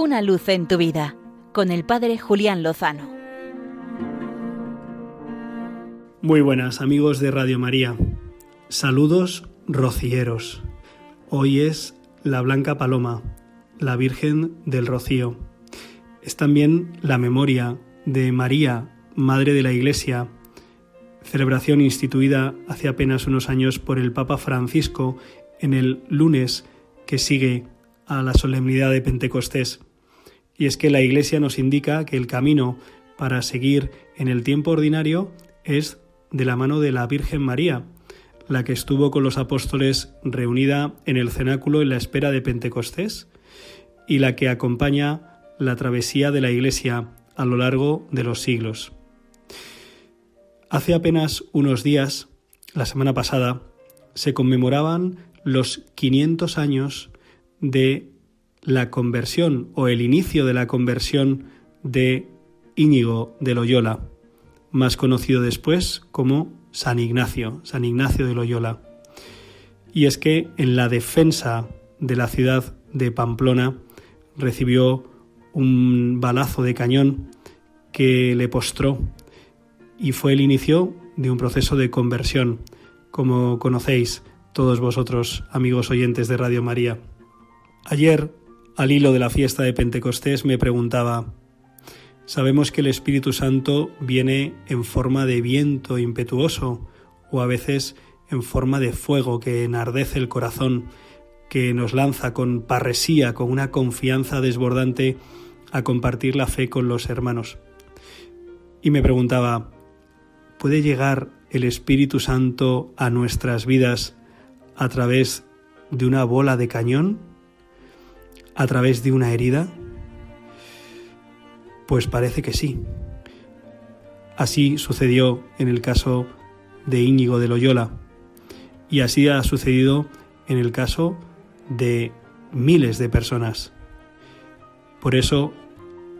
Una luz en tu vida con el Padre Julián Lozano. Muy buenas amigos de Radio María. Saludos rocieros. Hoy es la Blanca Paloma, la Virgen del Rocío. Es también la memoria de María, Madre de la Iglesia, celebración instituida hace apenas unos años por el Papa Francisco en el lunes que sigue a la solemnidad de Pentecostés. Y es que la Iglesia nos indica que el camino para seguir en el tiempo ordinario es de la mano de la Virgen María, la que estuvo con los apóstoles reunida en el cenáculo en la espera de Pentecostés y la que acompaña la travesía de la Iglesia a lo largo de los siglos. Hace apenas unos días, la semana pasada, se conmemoraban los 500 años de la conversión o el inicio de la conversión de Íñigo de Loyola, más conocido después como San Ignacio, San Ignacio de Loyola. Y es que en la defensa de la ciudad de Pamplona recibió un balazo de cañón que le postró y fue el inicio de un proceso de conversión, como conocéis todos vosotros, amigos oyentes de Radio María. Ayer, al hilo de la fiesta de Pentecostés, me preguntaba, sabemos que el Espíritu Santo viene en forma de viento impetuoso o a veces en forma de fuego que enardece el corazón, que nos lanza con parresía, con una confianza desbordante a compartir la fe con los hermanos. Y me preguntaba, ¿puede llegar el Espíritu Santo a nuestras vidas a través de una bola de cañón? ¿A través de una herida? Pues parece que sí. Así sucedió en el caso de Íñigo de Loyola y así ha sucedido en el caso de miles de personas. Por eso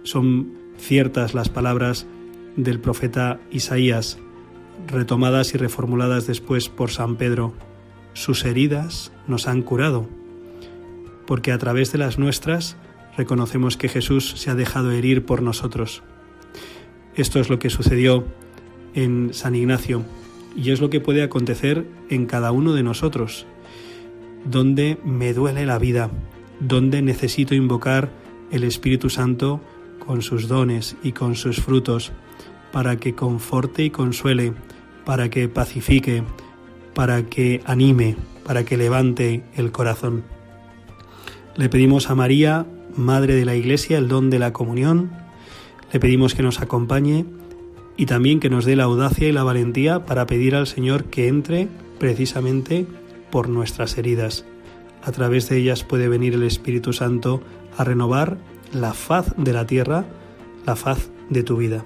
son ciertas las palabras del profeta Isaías, retomadas y reformuladas después por San Pedro. Sus heridas nos han curado, porque a través de las nuestras reconocemos que Jesús se ha dejado herir por nosotros. Esto es lo que sucedió en San Ignacio y es lo que puede acontecer en cada uno de nosotros, donde me duele la vida, donde necesito invocar el Espíritu Santo con sus dones y con sus frutos, para que conforte y consuele, para que pacifique, para que anime, para que levante el corazón. Le pedimos a María, Madre de la Iglesia, el don de la comunión, le pedimos que nos acompañe y también que nos dé la audacia y la valentía para pedir al Señor que entre precisamente por nuestras heridas. A través de ellas puede venir el Espíritu Santo a renovar la faz de la tierra, la faz de tu vida.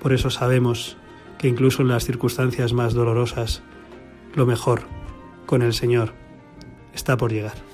Por eso sabemos que incluso en las circunstancias más dolorosas, lo mejor con el Señor está por llegar.